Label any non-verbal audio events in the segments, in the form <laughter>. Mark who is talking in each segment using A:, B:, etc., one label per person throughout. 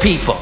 A: people.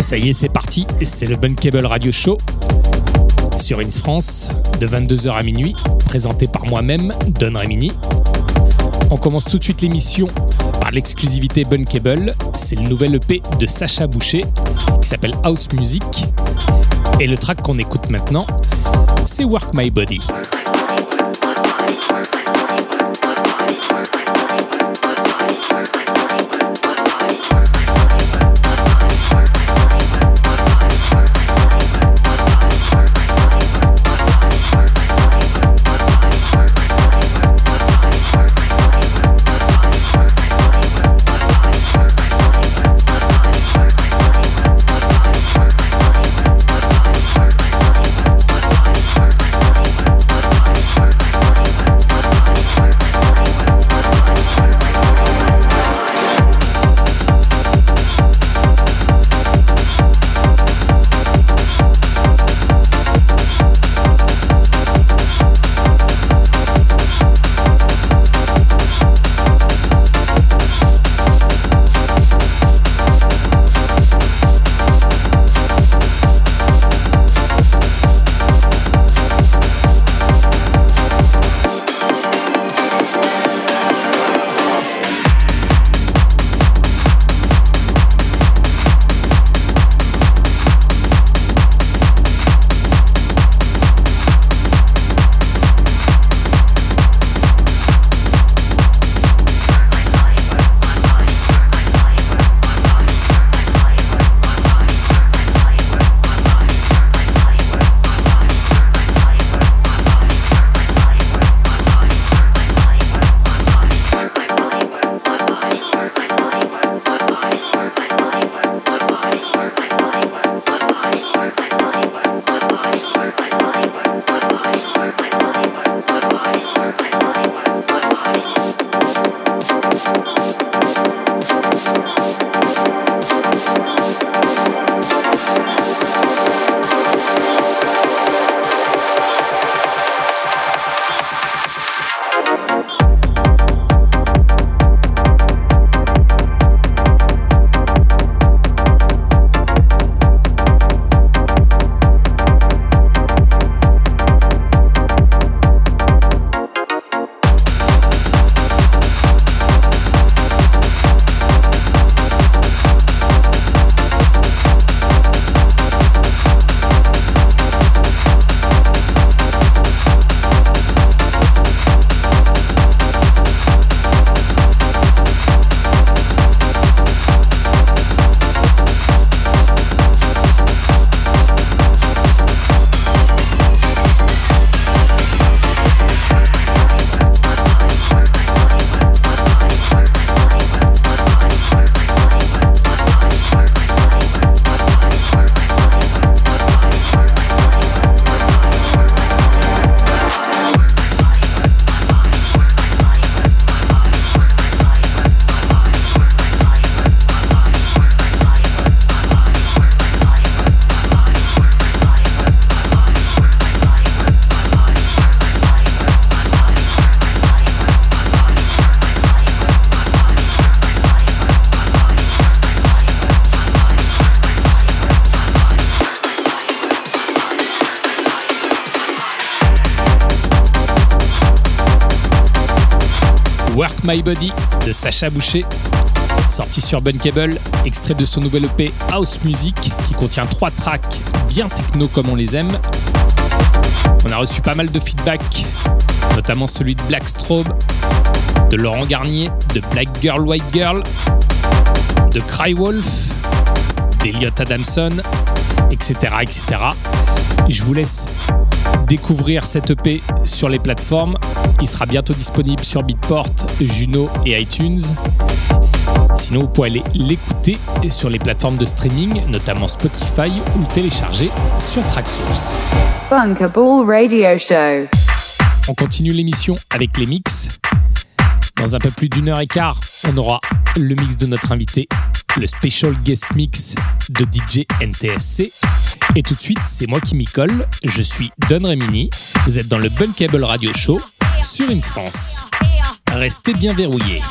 B: Ça y est, c'est parti. C'est le Bunkable Radio Show sur Ins France de 22h à minuit, présenté par moi-même, Don Remini. On commence tout de suite l'émission par l'exclusivité Bunkable. C'est le nouvel EP de Sacha Boucher qui s'appelle House Music. Et le track qu'on écoute maintenant, c'est Work My Body. My Body de Sacha Boucher, sorti sur Bunkable, extrait de son nouvel EP House Music qui contient trois tracks bien techno comme on les aime. On a reçu pas mal de feedback, notamment celui de Black Strobe, de Laurent Garnier, de Black Girl White Girl, de Crywolf, d'Eliot Adamson
C: etc., etc. Je vous laisse découvrir cette EP sur les plateformes. Il sera bientôt disponible sur Beatport, Juno et iTunes. Sinon, vous pouvez aller l'écouter sur les plateformes de streaming, notamment Spotify, ou le télécharger sur Tracksource.
D: Radio Show.
C: On continue l'émission avec les mix. Dans un peu plus d'une heure et quart, on aura le mix de notre invité, le special guest mix de DJ NTSC. Et tout de suite, c'est moi qui m'y colle. Je suis Don Remini. Vous êtes dans le Bunkable Radio Show sur Ins France. Restez bien verrouillés.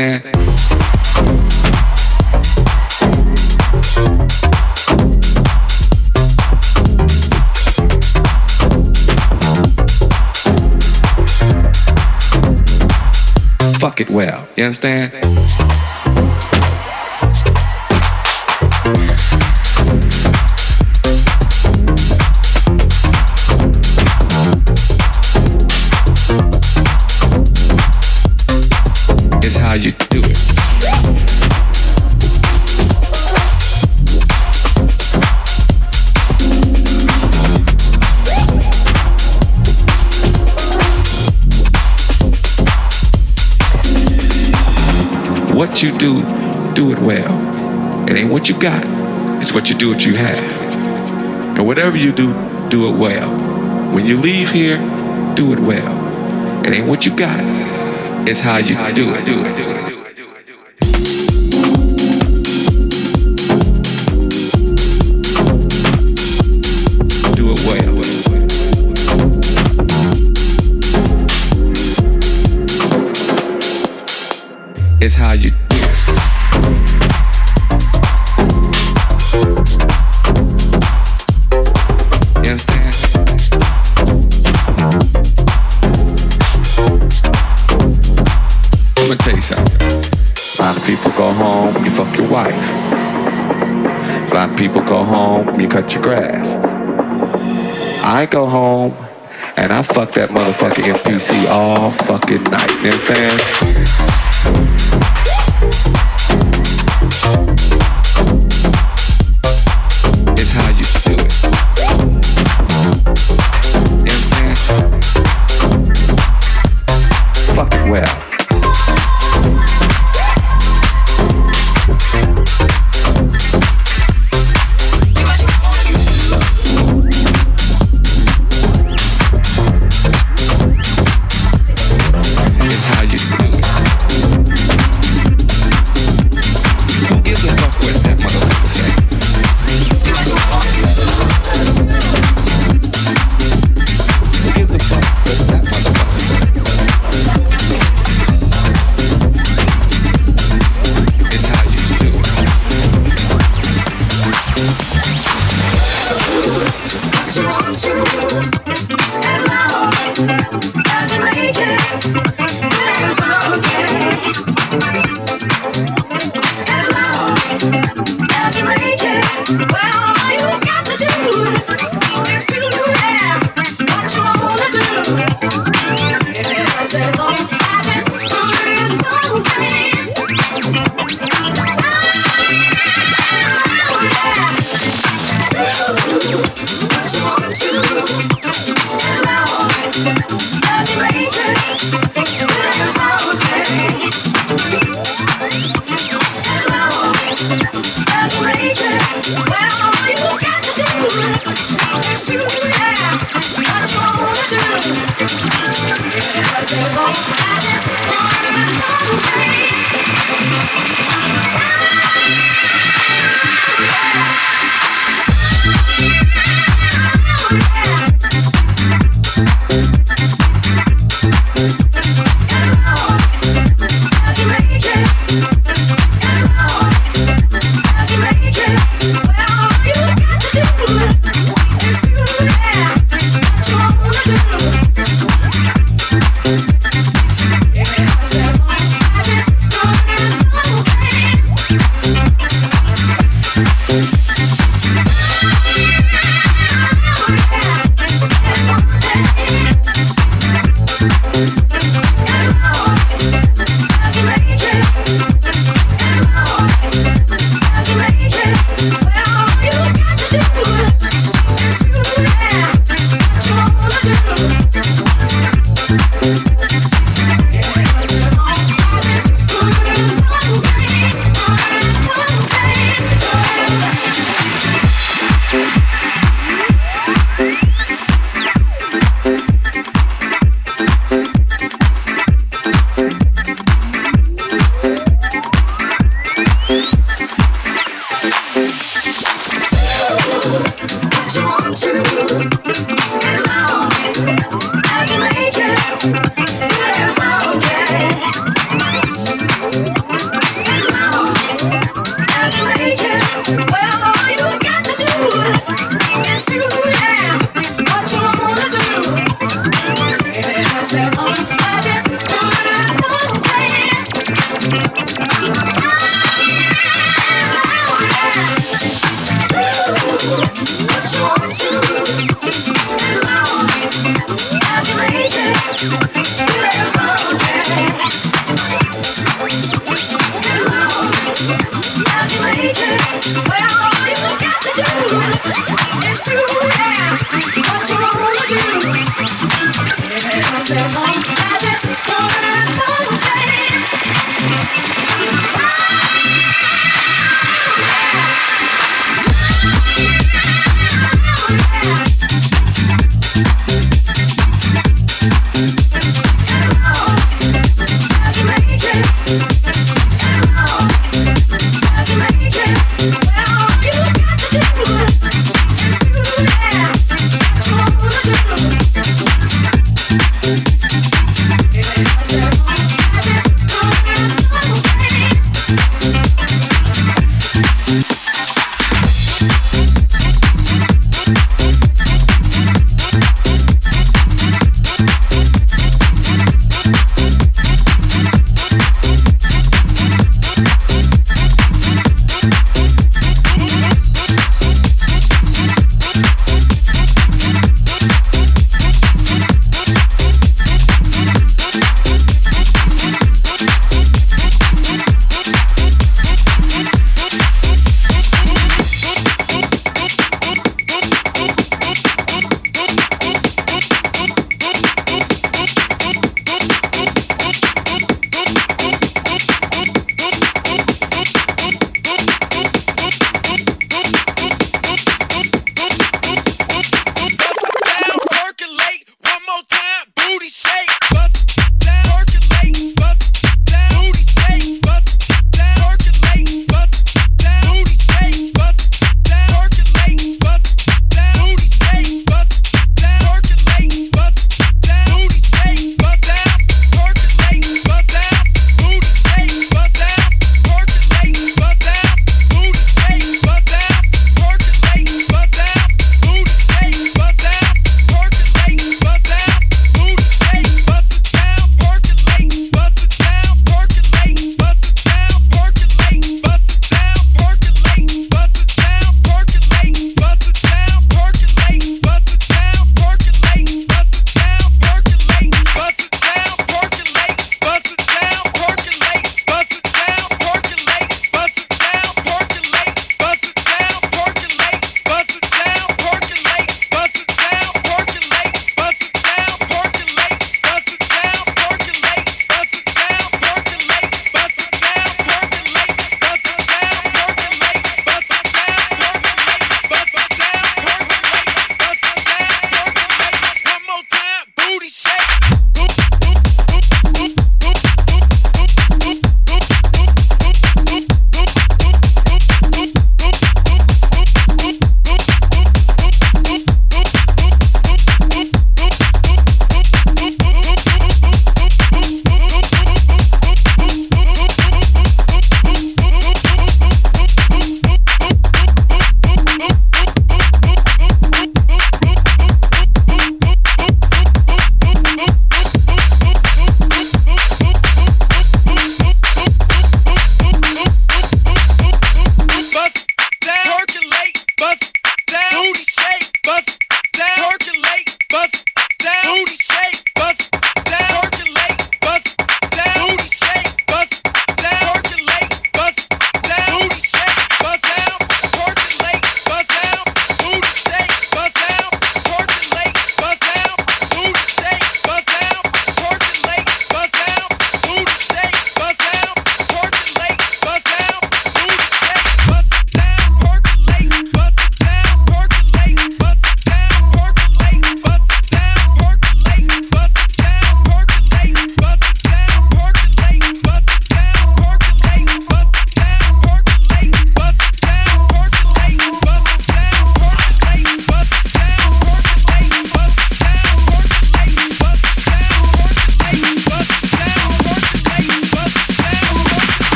E: Grazie. you do, do it well. It ain't what you got, it's what you do, what you have. And whatever you do, do it well. When you leave here, do it well. It ain't what you got, it's how you do it. Do it, do it. fuck that motherfucker NPC all fucking night. You understand?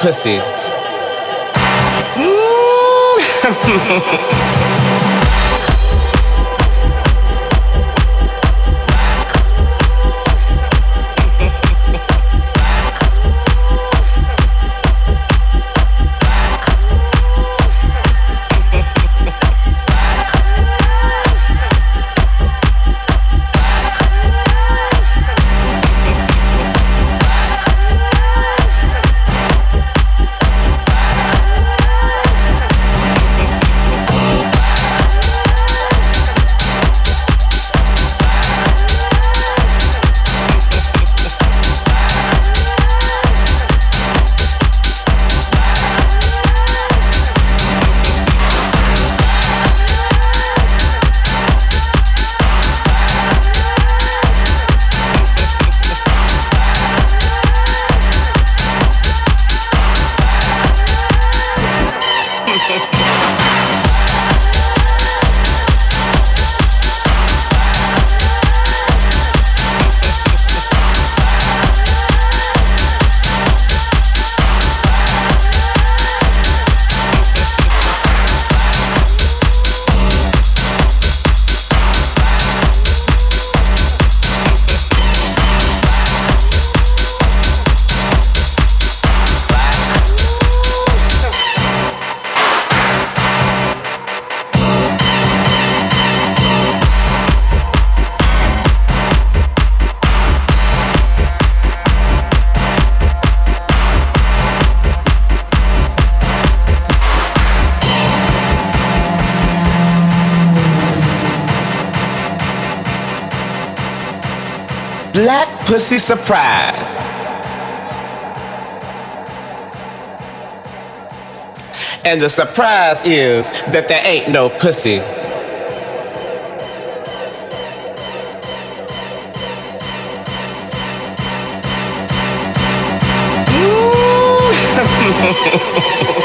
F: Pussy. surprise. And the surprise is that there ain't no pussy. <laughs>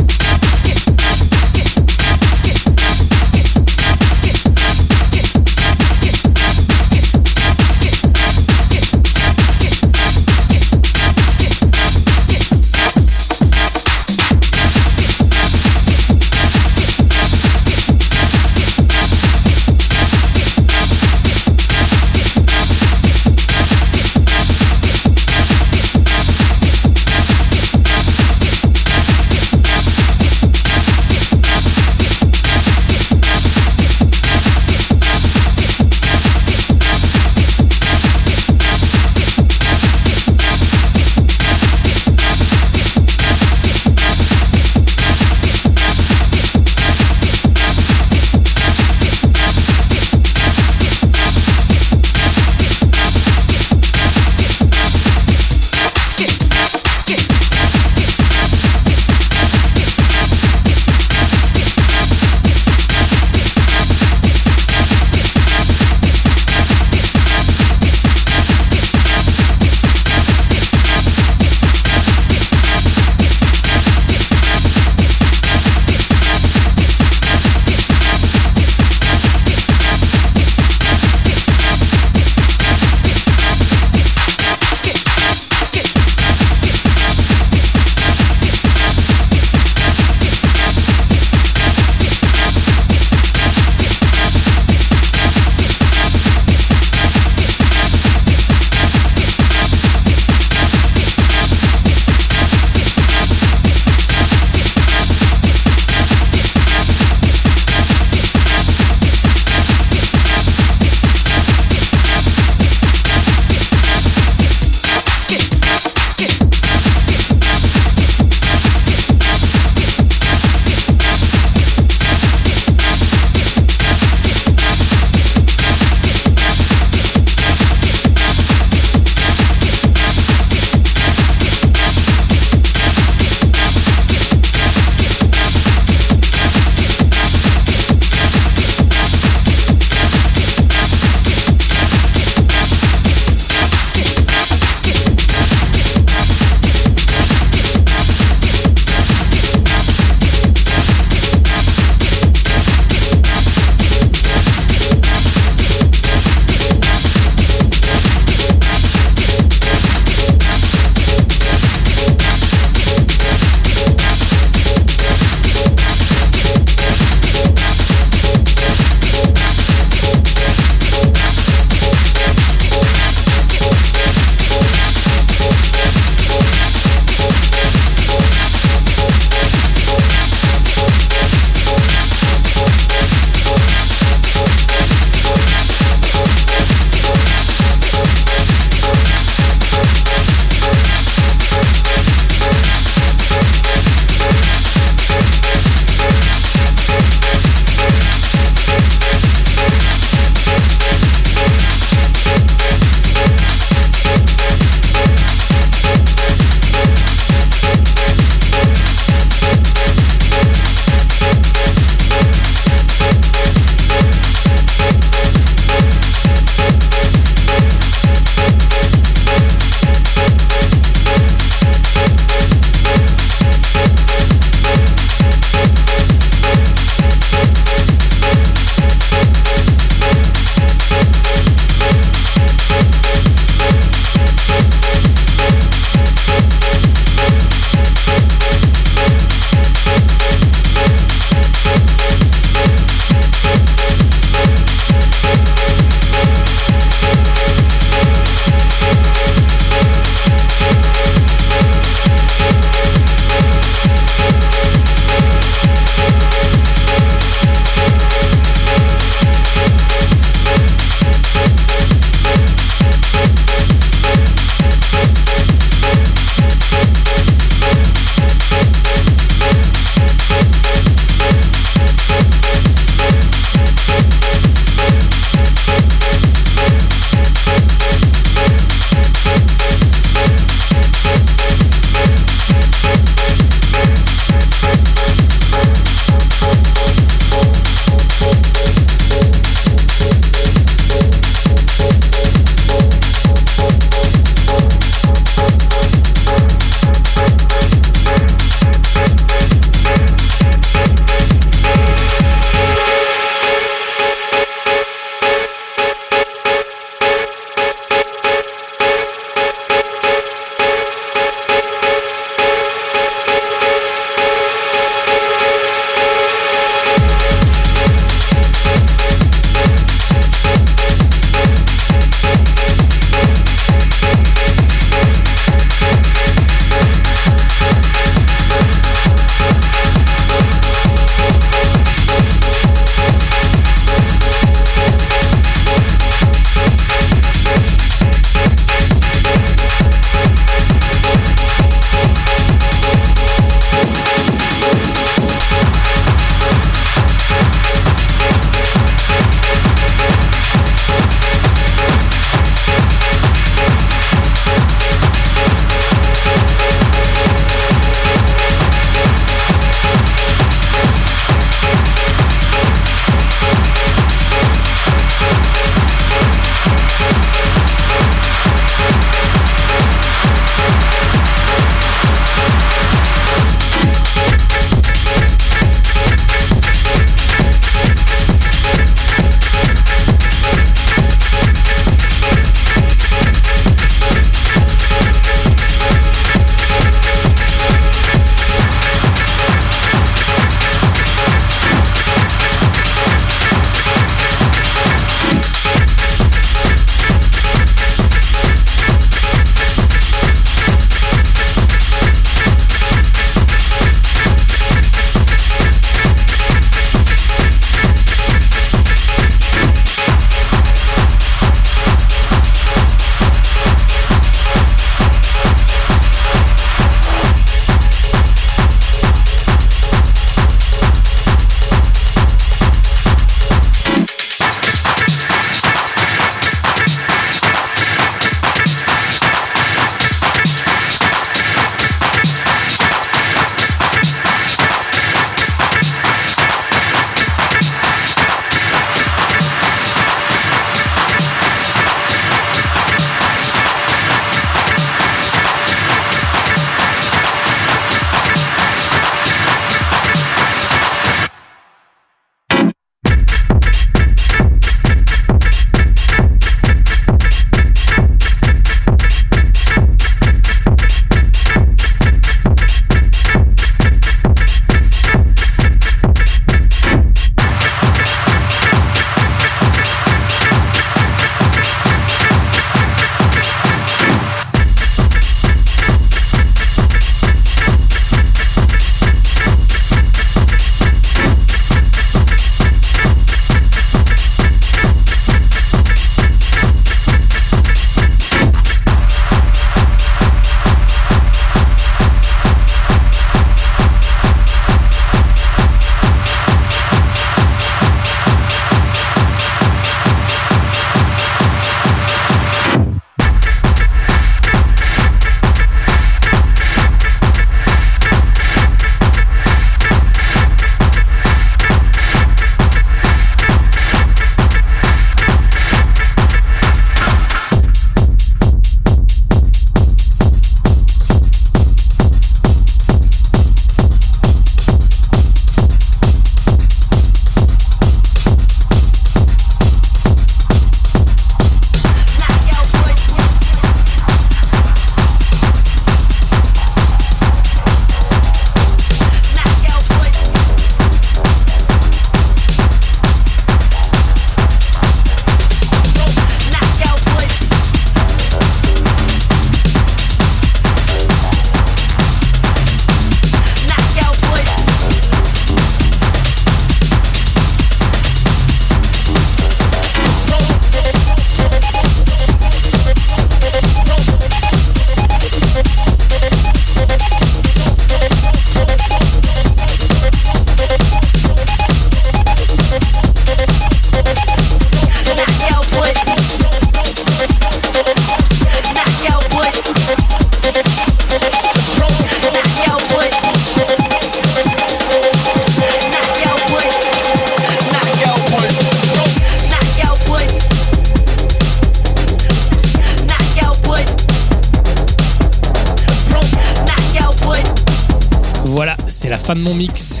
B: mix.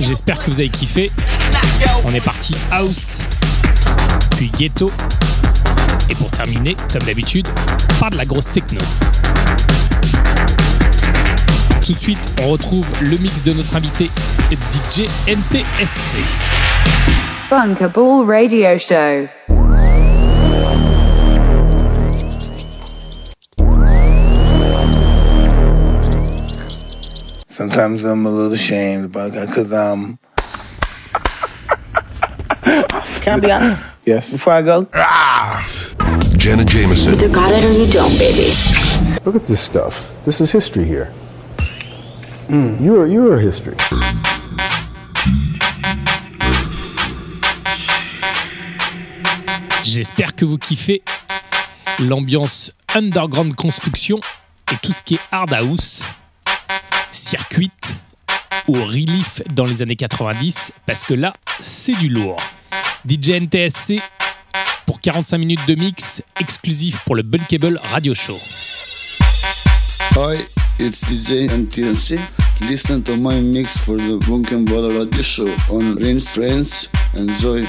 B: J'espère que vous avez kiffé. On est parti house, puis ghetto, et pour terminer, comme d'habitude, par de la grosse techno. Tout de suite, on retrouve le mix de notre invité DJ NTSC.
D: Bunkable Radio Show.
G: Sometimes I'm a little ashamed about that because um.
H: Can I be honest?
G: Yes.
H: Before I go,
I: Janet Jameson.
J: Either got it or you don't, baby.
K: Look at this stuff. This is history here. You are you are history.
B: J'espère que vous kiffez l'ambiance underground construction et tout ce qui est hard house, circuit ou relief dans les années 90, parce que là, c'est du lourd. DJ NTSC pour 45 minutes de mix exclusif pour le Bunkable Radio Show.
L: Hi, it's DJ. Listen to my mix for the Radio Show on. Enjoy.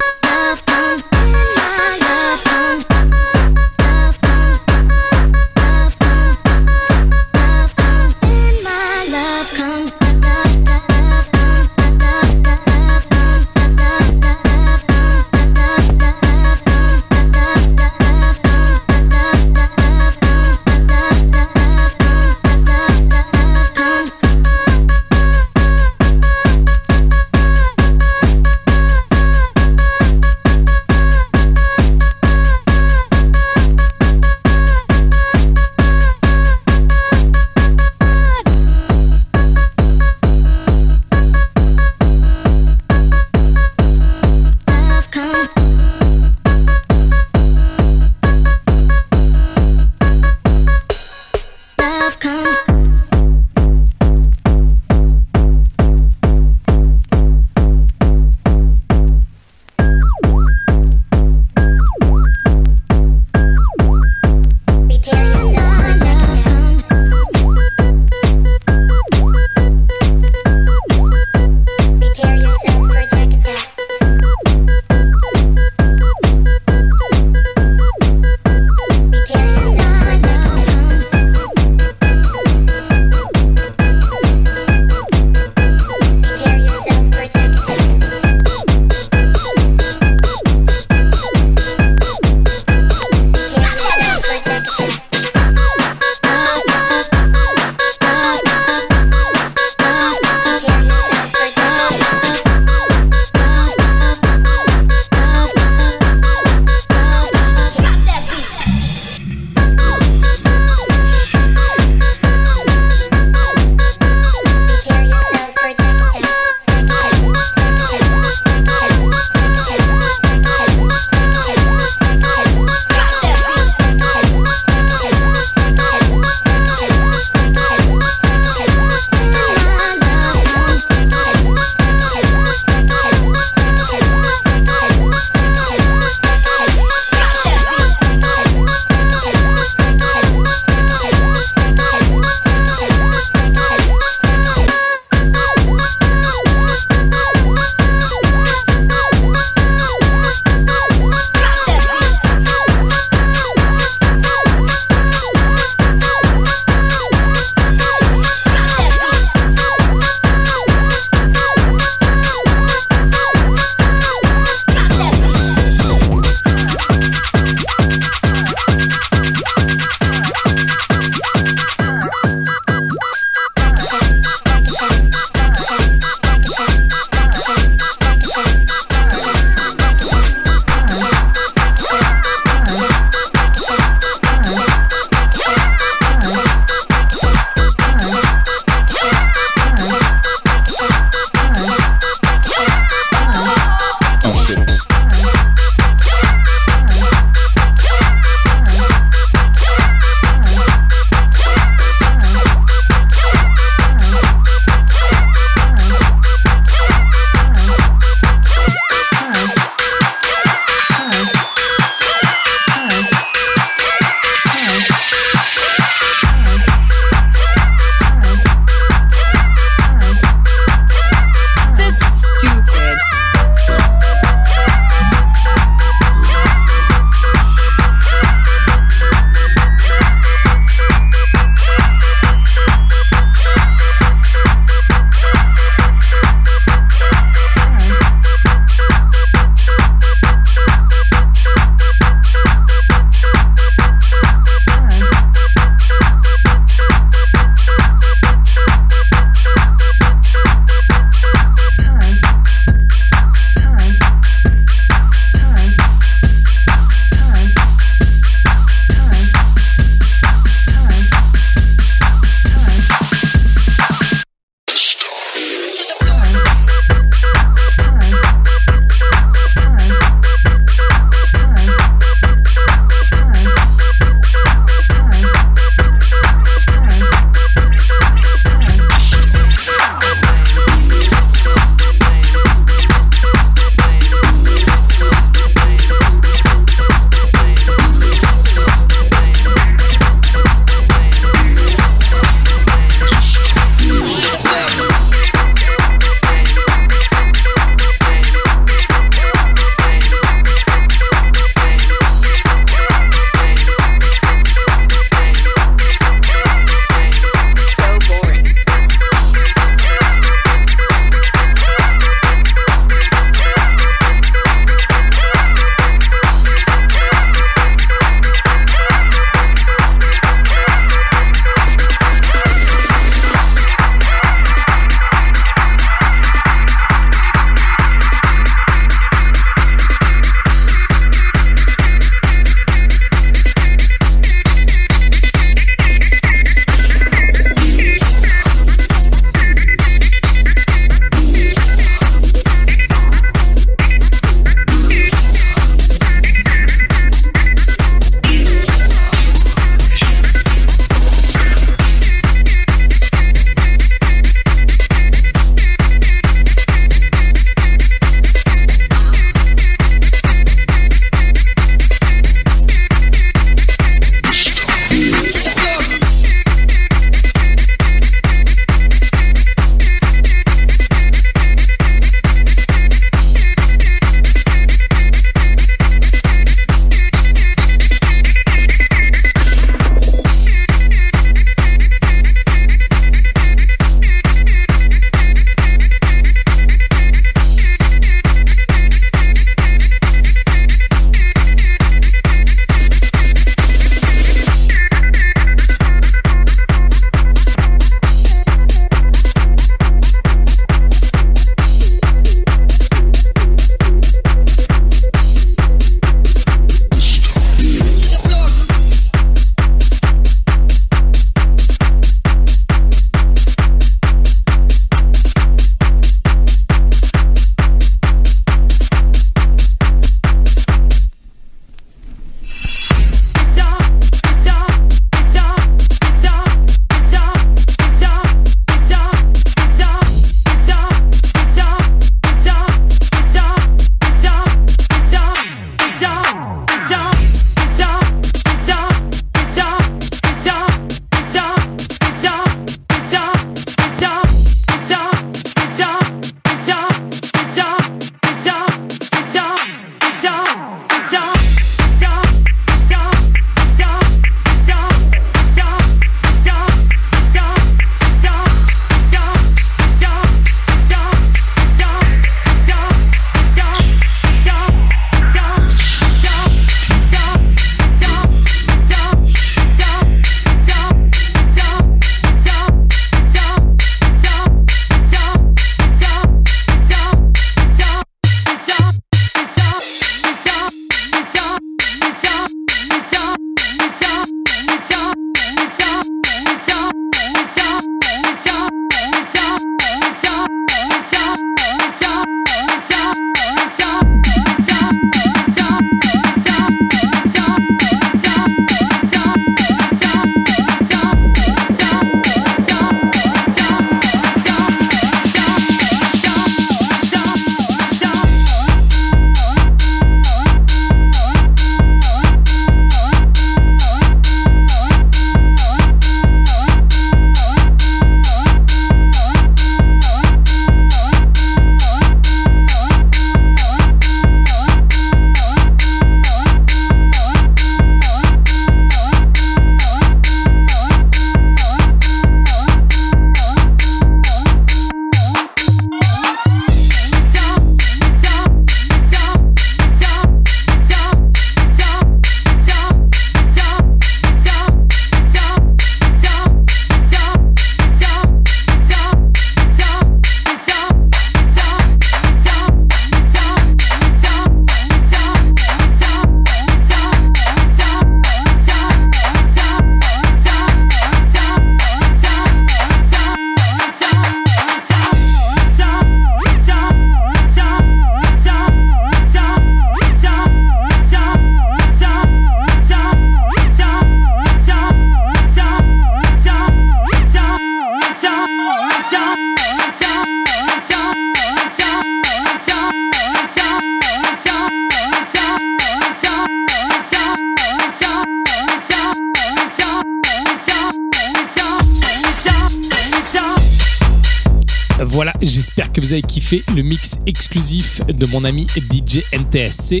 B: Vous kiffé le mix exclusif de mon ami DJ NTSC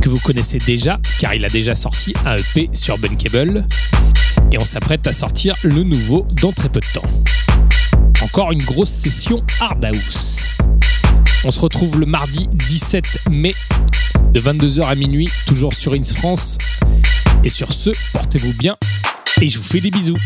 B: que vous connaissez déjà car il a déjà sorti un EP sur Bunkable et on s'apprête à sortir le nouveau dans très peu de temps. Encore une grosse session Hard House. On se retrouve le mardi 17 mai de 22h à minuit, toujours sur Ins France. Et sur ce, portez-vous bien et je vous fais des bisous.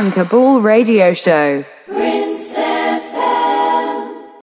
D: Bunker Ball Radio Show.
M: Princess.